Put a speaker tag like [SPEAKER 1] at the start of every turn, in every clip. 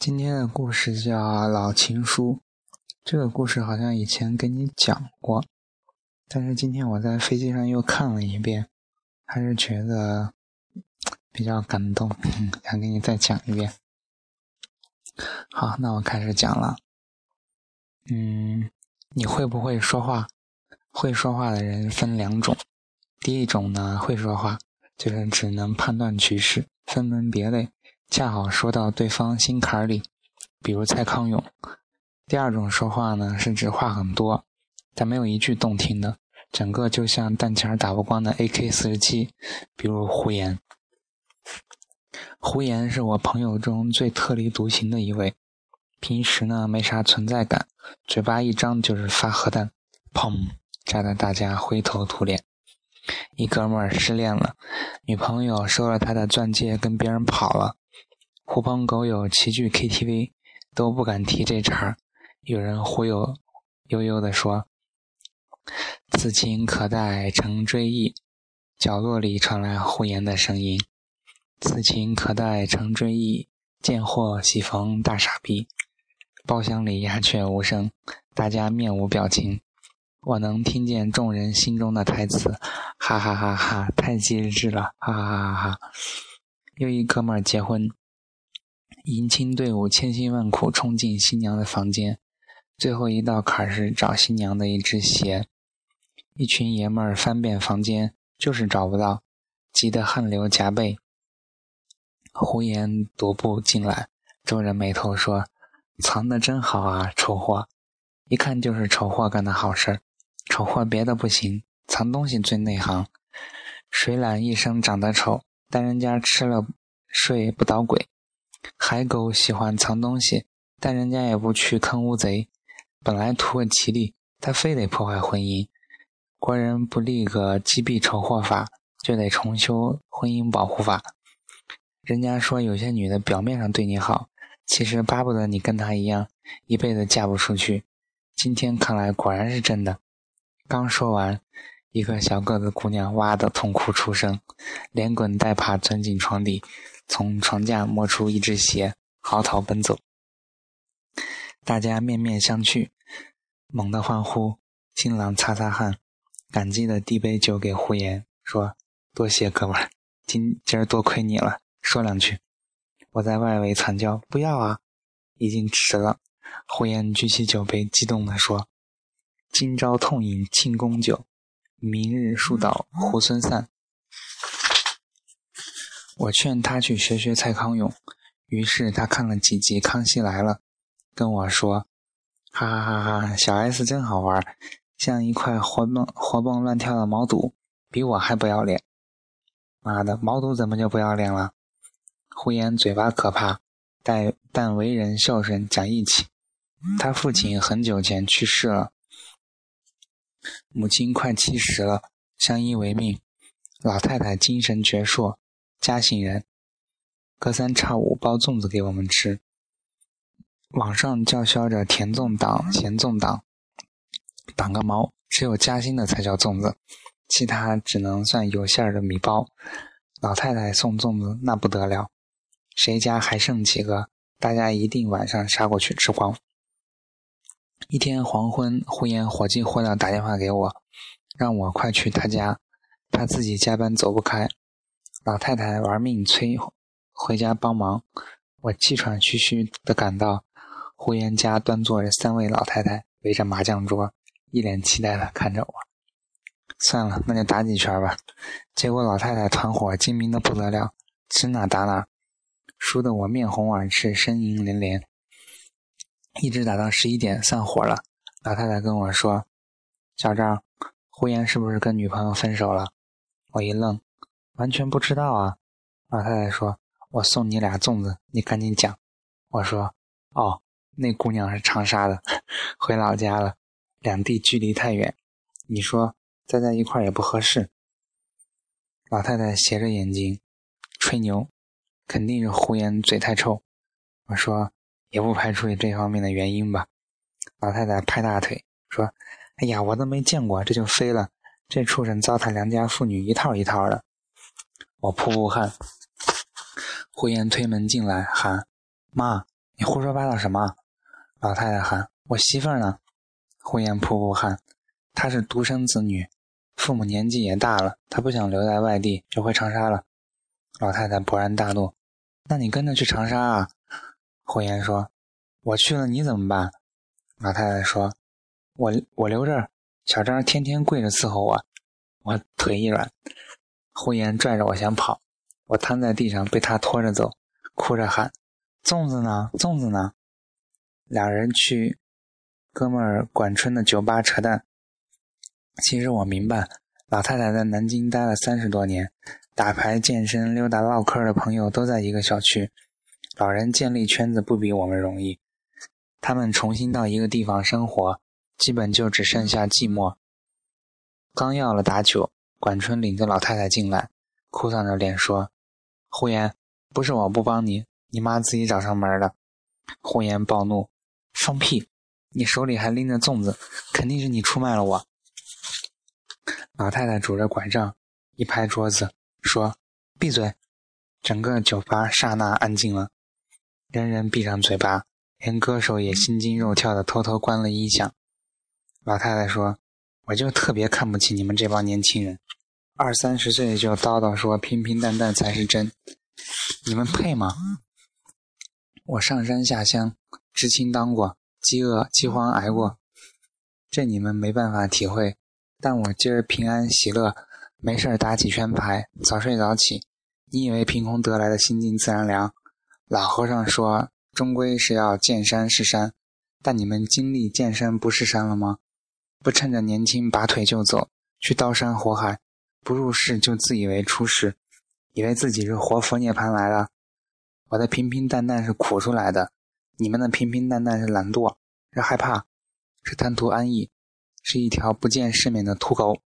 [SPEAKER 1] 今天的故事叫《老情书》。这个故事好像以前跟你讲过，但是今天我在飞机上又看了一遍，还是觉得比较感动，想给你再讲一遍。好，那我开始讲了。嗯，你会不会说话？会说话的人分两种，第一种呢，会说话就是只能判断局势，分门别类。恰好说到对方心坎里，比如蔡康永。第二种说话呢，是指话很多，但没有一句动听的，整个就像弹钱打不光的 AK 四十七，比如胡言。胡言是我朋友中最特立独行的一位，平时呢没啥存在感，嘴巴一张就是发核弹，砰，炸得大家灰头土脸。一哥们儿失恋了，女朋友收了他的钻戒，跟别人跑了。狐朋狗友齐聚 KTV，都不敢提这茬儿。有人忽悠悠悠地说：“此情可待成追忆。”角落里传来胡言的声音：“此情可待成追忆。”贱货喜逢大傻逼。包厢里鸦雀无声，大家面无表情。我能听见众人心中的台词：“哈哈哈哈，太机智了！”哈哈哈哈。又一哥们儿结婚。迎亲队伍千辛万苦冲进新娘的房间，最后一道坎是找新娘的一只鞋。一群爷们儿翻遍房间，就是找不到，急得汗流浃背。胡言踱步进来，皱着眉头说：“藏得真好啊，丑货！一看就是丑货干的好事儿。丑货别的不行，藏东西最内行。水獭一生长得丑，但人家吃了睡不捣鬼。”海狗喜欢藏东西，但人家也不去坑乌贼。本来图个吉利，他非得破坏婚姻。国人不立个击毙丑货法，就得重修婚姻保护法。人家说有些女的表面上对你好，其实巴不得你跟她一样，一辈子嫁不出去。今天看来果然是真的。刚说完，一个小个子姑娘哇的痛哭出声，连滚带爬钻进床底。从床架摸出一只鞋，嚎啕奔走。大家面面相觑，猛地欢呼。新郎擦擦汗，感激的递杯酒给胡言，说：“多谢哥们儿，今今儿多亏你了。说两句。”我在外围惨叫：“不要啊！”已经迟了。胡言举起酒杯，激动地说：“今朝痛饮庆功酒，明日树倒猢狲散。”我劝他去学学蔡康永，于是他看了几集《康熙来了》，跟我说：“哈哈哈哈，小 S 真好玩，像一块活蹦活蹦乱跳的毛肚，比我还不要脸。”妈的，毛肚怎么就不要脸了？胡言嘴巴可怕，但但为人孝顺讲义气。他父亲很久前去世了，母亲快七十了，相依为命。老太太精神矍铄。嘉兴人，隔三差五包粽子给我们吃。网上叫嚣着甜粽党、咸粽党，党个毛！只有嘉兴的才叫粽子，其他只能算有馅儿的米包。老太太送粽子那不得了，谁家还剩几个，大家一定晚上杀过去吃光。一天黄昏，胡言火急火燎打电话给我，让我快去他家，他自己加班走不开。老太太玩命催回家帮忙，我气喘吁吁地赶到胡言家，端坐着三位老太太围着麻将桌，一脸期待地看着我。算了，那就打几圈吧。结果老太太团伙精明的不得了，指哪打哪，输得我面红耳赤，呻吟连连。一直打到十一点，散伙了。老太太跟我说：“小张，胡言是不是跟女朋友分手了？”我一愣。完全不知道啊！老太太说：“我送你俩粽子，你赶紧讲。”我说：“哦，那姑娘是长沙的，回老家了，两地距离太远，你说再在一块也不合适。”老太太斜着眼睛吹牛，肯定是胡言嘴太臭。我说：“也不排除这方面的原因吧。”老太太拍大腿说：“哎呀，我都没见过，这就飞了！这畜生糟蹋良家妇女，一套一套的。”我扑扑汗，胡言推门进来喊：“妈，你胡说八道什么？老太太喊：“我媳妇儿呢？”胡言扑扑汗：“她是独生子女，父母年纪也大了，她不想留在外地，就回长沙了。”老太太勃然大怒：“那你跟着去长沙啊？”胡言说：“我去了你怎么办？”老太太说：“我我留着，小张天天跪着伺候我。”我腿一软，胡言拽着我想跑，我瘫在地上被他拖着走，哭着喊：“粽子呢？粽子呢？”两人去哥们儿管春的酒吧扯淡。其实我明白，老太太在南京待了三十多年，打牌、健身、溜达、唠嗑的朋友都在一个小区，老人建立圈子不比我们容易。他们重新到一个地方生活，基本就只剩下寂寞。刚要了打酒，管春领着老太太进来，哭丧着脸说：“胡言，不是我不帮你，你妈自己找上门的。”胡言暴怒：“放屁！你手里还拎着粽子，肯定是你出卖了我。”老太太拄着拐杖，一拍桌子说：“闭嘴！”整个酒吧刹那安静了，人人闭上嘴巴，连歌手也心惊肉跳的偷偷关了音响。老太太说。我就特别看不起你们这帮年轻人，二三十岁就叨叨说平平淡淡才是真，你们配吗？我上山下乡，知青当过，饥饿饥荒挨过，这你们没办法体会。但我今儿平安喜乐，没事打几圈牌，早睡早起。你以为凭空得来的心静自然凉？老和尚说，终归是要见山是山，但你们经历见山不是山了吗？不趁着年轻拔腿就走，去刀山火海，不入世就自以为出世，以为自己是活佛涅槃来了。我的平平淡淡是苦出来的，你们的平平淡淡是懒惰，是害怕，是贪图安逸，是一条不见世面的土狗。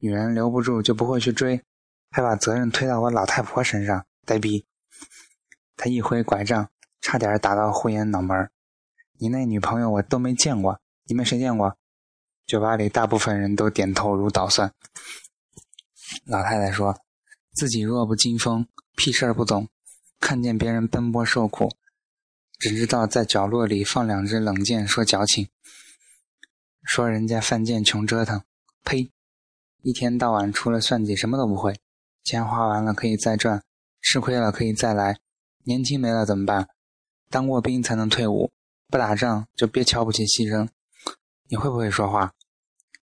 [SPEAKER 1] 女人留不住就不会去追，还把责任推到我老太婆身上，呆逼！他一挥拐杖，差点打到胡言脑门你那女朋友我都没见过，你们谁见过？酒吧里大部分人都点头如捣蒜。老太太说：“自己弱不禁风，屁事儿不懂，看见别人奔波受苦，只知道在角落里放两只冷箭，说矫情，说人家犯贱穷折腾。呸！一天到晚除了算计什么都不会，钱花完了可以再赚，吃亏了可以再来，年轻没了怎么办？当过兵才能退伍，不打仗就别瞧不起牺牲。”你会不会说话？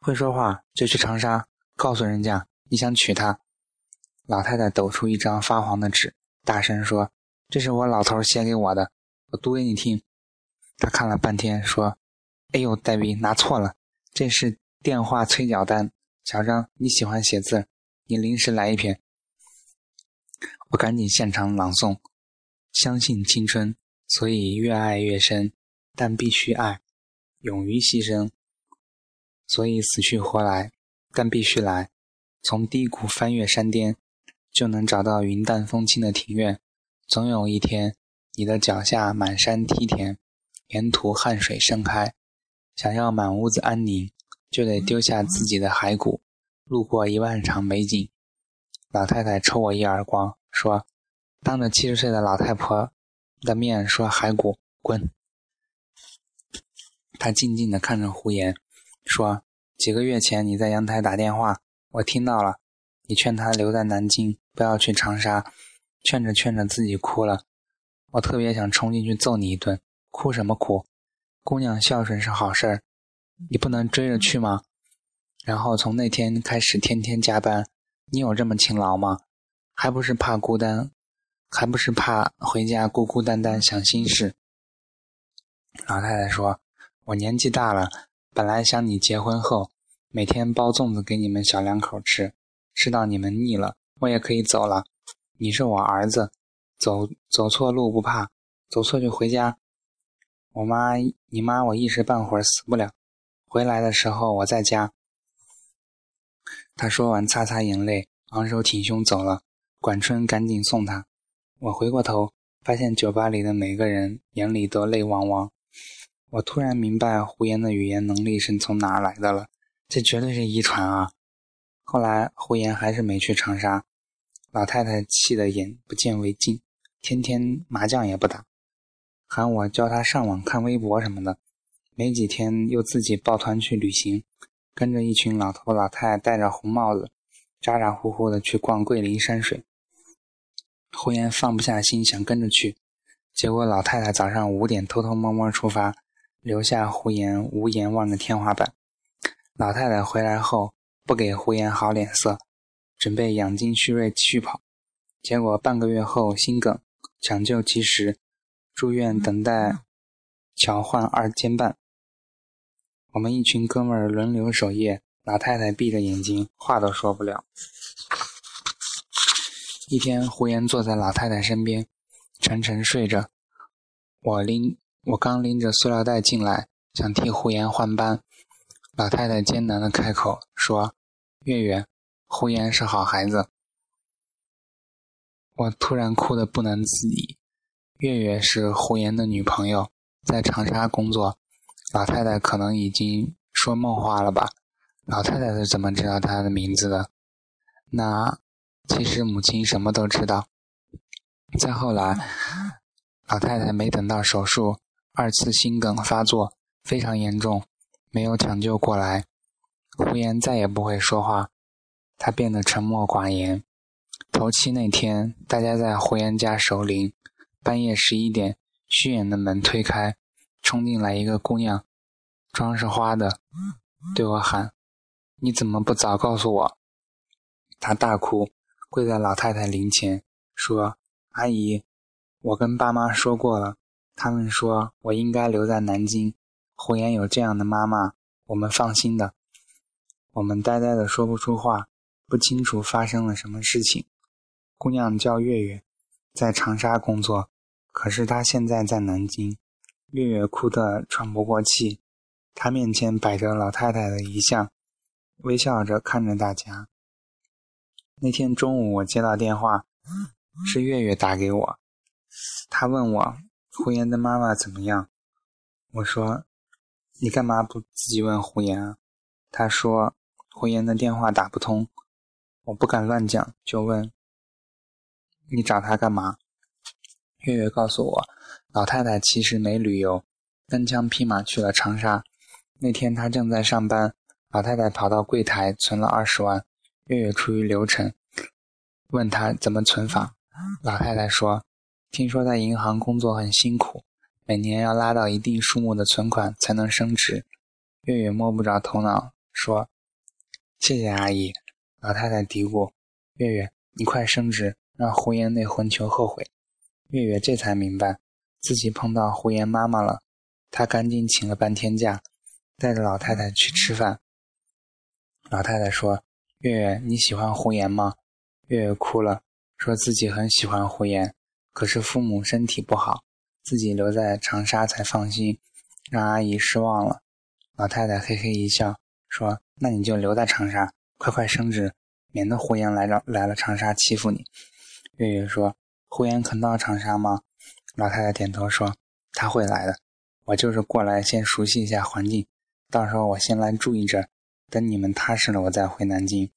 [SPEAKER 1] 会说话就去长沙，告诉人家你想娶她。老太太抖出一张发黄的纸，大声说：“这是我老头写给我的，我读给你听。”他看了半天，说：“哎呦，黛比拿错了，这是电话催缴单。小张，你喜欢写字，你临时来一篇。”我赶紧现场朗诵：“相信青春，所以越爱越深，但必须爱。”勇于牺牲，所以死去活来，但必须来。从低谷翻越山巅，就能找到云淡风轻的庭院。总有一天，你的脚下满山梯田，沿途汗水盛开。想要满屋子安宁，就得丢下自己的骸骨，路过一万场美景。老太太抽我一耳光，说：“当着七十岁的老太婆的面说骸骨，滚！”他静静地看着胡言，说：“几个月前你在阳台打电话，我听到了。你劝他留在南京，不要去长沙，劝着劝着自己哭了。我特别想冲进去揍你一顿。哭什么哭？姑娘孝顺是好事儿，你不能追着去吗？然后从那天开始天天加班。你有这么勤劳吗？还不是怕孤单，还不是怕回家孤孤单单想心事。”老太太说。我年纪大了，本来想你结婚后每天包粽子给你们小两口吃，吃到你们腻了，我也可以走了。你是我儿子，走走错路不怕，走错就回家。我妈，你妈，我一时半会儿死不了。回来的时候我在家。他说完，擦擦眼泪，昂首挺胸走了。管春赶紧送他。我回过头，发现酒吧里的每个人眼里都泪汪汪。我突然明白胡言的语言能力是从哪来的了，这绝对是遗传啊！后来胡言还是没去长沙，老太太气得眼不见为净，天天麻将也不打。喊我教他上网看微博什么的。没几天又自己抱团去旅行，跟着一群老头老太戴着红帽子，咋咋呼呼的去逛桂林山水。胡言放不下心，想跟着去，结果老太太早上五点偷偷摸摸出发，留下胡言无言望着天花板。老太太回来后不给胡言好脸色，准备养精蓄锐续跑，结果半个月后心梗，抢救及时，住院等待侨换二尖瓣。我们一群哥们儿轮流守夜，老太太闭着眼睛，话都说不了。一天，胡言坐在老太太身边，沉沉睡着。我拎我刚拎着塑料袋进来，想替胡言换班。老太太艰难的开口说：“月月，胡言是好孩子。”我突然哭得不能自已。月月是胡言的女朋友，在长沙工作。老太太可能已经说梦话了吧？老太太是怎么知道他的名字的？那其实母亲什么都知道。再后来，老太太没等到手术，二次心梗发作，非常严重。没有抢救过来，胡言再也不会说话，他变得沉默寡言。头七那天，大家在胡言家守灵，半夜十一点，虚掩的门推开，冲进来一个姑娘，妆是花的，对我喊：“你怎么不早告诉我？”她大哭，跪在老太太灵前，说：“阿姨，我跟爸妈说过了，他们说我应该留在南京。”胡言有这样的妈妈，我们放心的。我们呆呆的说不出话，不清楚发生了什么事情。姑娘叫月月，在长沙工作，可是她现在在南京。月月哭得喘不过气，她面前摆着老太太的遗像，微笑着看着大家。那天中午我接到电话，是月月打给我，她问我胡言的妈妈怎么样，我说。你干嘛不自己问胡言啊？他说胡言的电话打不通，我不敢乱讲，就问你找他干嘛？月月告诉我，老太太其实没旅游，单枪匹马去了长沙。那天她正在上班，老太太跑到柜台存了二十万。月月出于流程，问他怎么存法。老太太说，听说在银行工作很辛苦。每年要拉到一定数目的存款才能升职。月月摸不着头脑，说：“谢谢阿姨。”老太太嘀咕：“月月，你快升职，让胡言那混球后悔。”月月这才明白，自己碰到胡言妈妈了。她赶紧请了半天假，带着老太太去吃饭。老太太说：“月月，你喜欢胡言吗？”月月哭了，说自己很喜欢胡言，可是父母身体不好。自己留在长沙才放心，让阿姨失望了。老太太嘿嘿一笑，说：“那你就留在长沙，快快升职，免得胡言来了来了长沙欺负你。”月月说：“胡言肯到长沙吗？”老太太点头说：“他会来的，我就是过来先熟悉一下环境，到时候我先来住一阵，等你们踏实了，我再回南京。”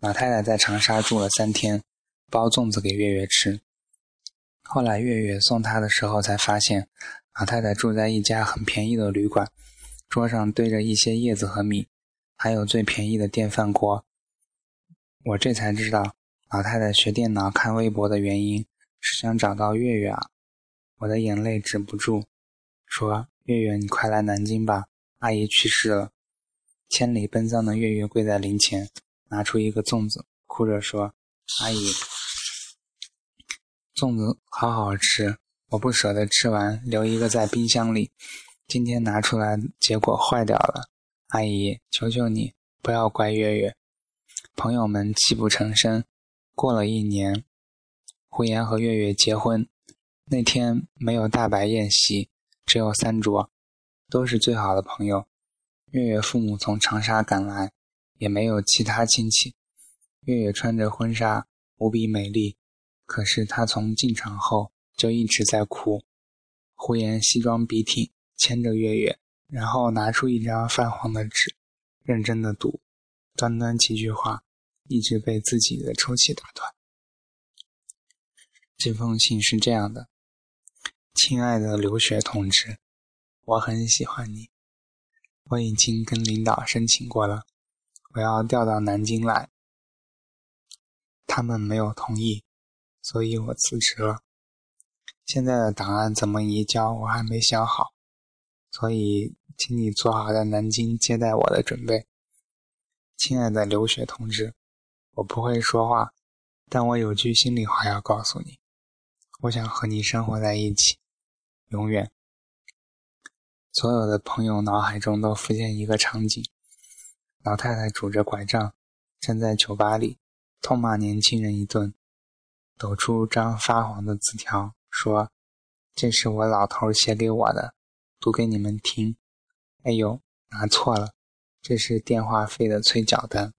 [SPEAKER 1] 老太太在长沙住了三天，包粽子给月月吃。后来月月送他的时候，才发现老太太住在一家很便宜的旅馆，桌上堆着一些叶子和米，还有最便宜的电饭锅。我这才知道，老太太学电脑、看微博的原因是想找到月月啊！我的眼泪止不住，说：“月月，你快来南京吧，阿姨去世了。”千里奔丧的月月跪在灵前，拿出一个粽子，哭着说：“阿姨。”粽子好好吃，我不舍得吃完，留一个在冰箱里。今天拿出来，结果坏掉了。阿姨，求求你不要怪月月。朋友们泣不成声。过了一年，胡言和月月结婚。那天没有大摆宴席，只有三桌，都是最好的朋友。月月父母从长沙赶来，也没有其他亲戚。月月穿着婚纱，无比美丽。可是他从进场后就一直在哭。胡言西装笔挺，牵着月月，然后拿出一张泛黄的纸，认真的读。短短几句话，一直被自己的抽泣打断。这封信是这样的：亲爱的刘雪同志，我很喜欢你，我已经跟领导申请过了，我要调到南京来，他们没有同意，所以我辞职了。现在的档案怎么移交，我还没想好，所以请你做好在南京接待我的准备。亲爱的刘雪同志，我不会说话，但我有句心里话要告诉你，我想和你生活在一起，永远。所有的朋友脑海中都浮现一个场景：老太太拄着拐杖站在酒吧里，痛骂年轻人一顿，抖出张发黄的字条。说：“这是我老头写给我的，读给你们听。”哎呦，拿错了，这是电话费的催缴单。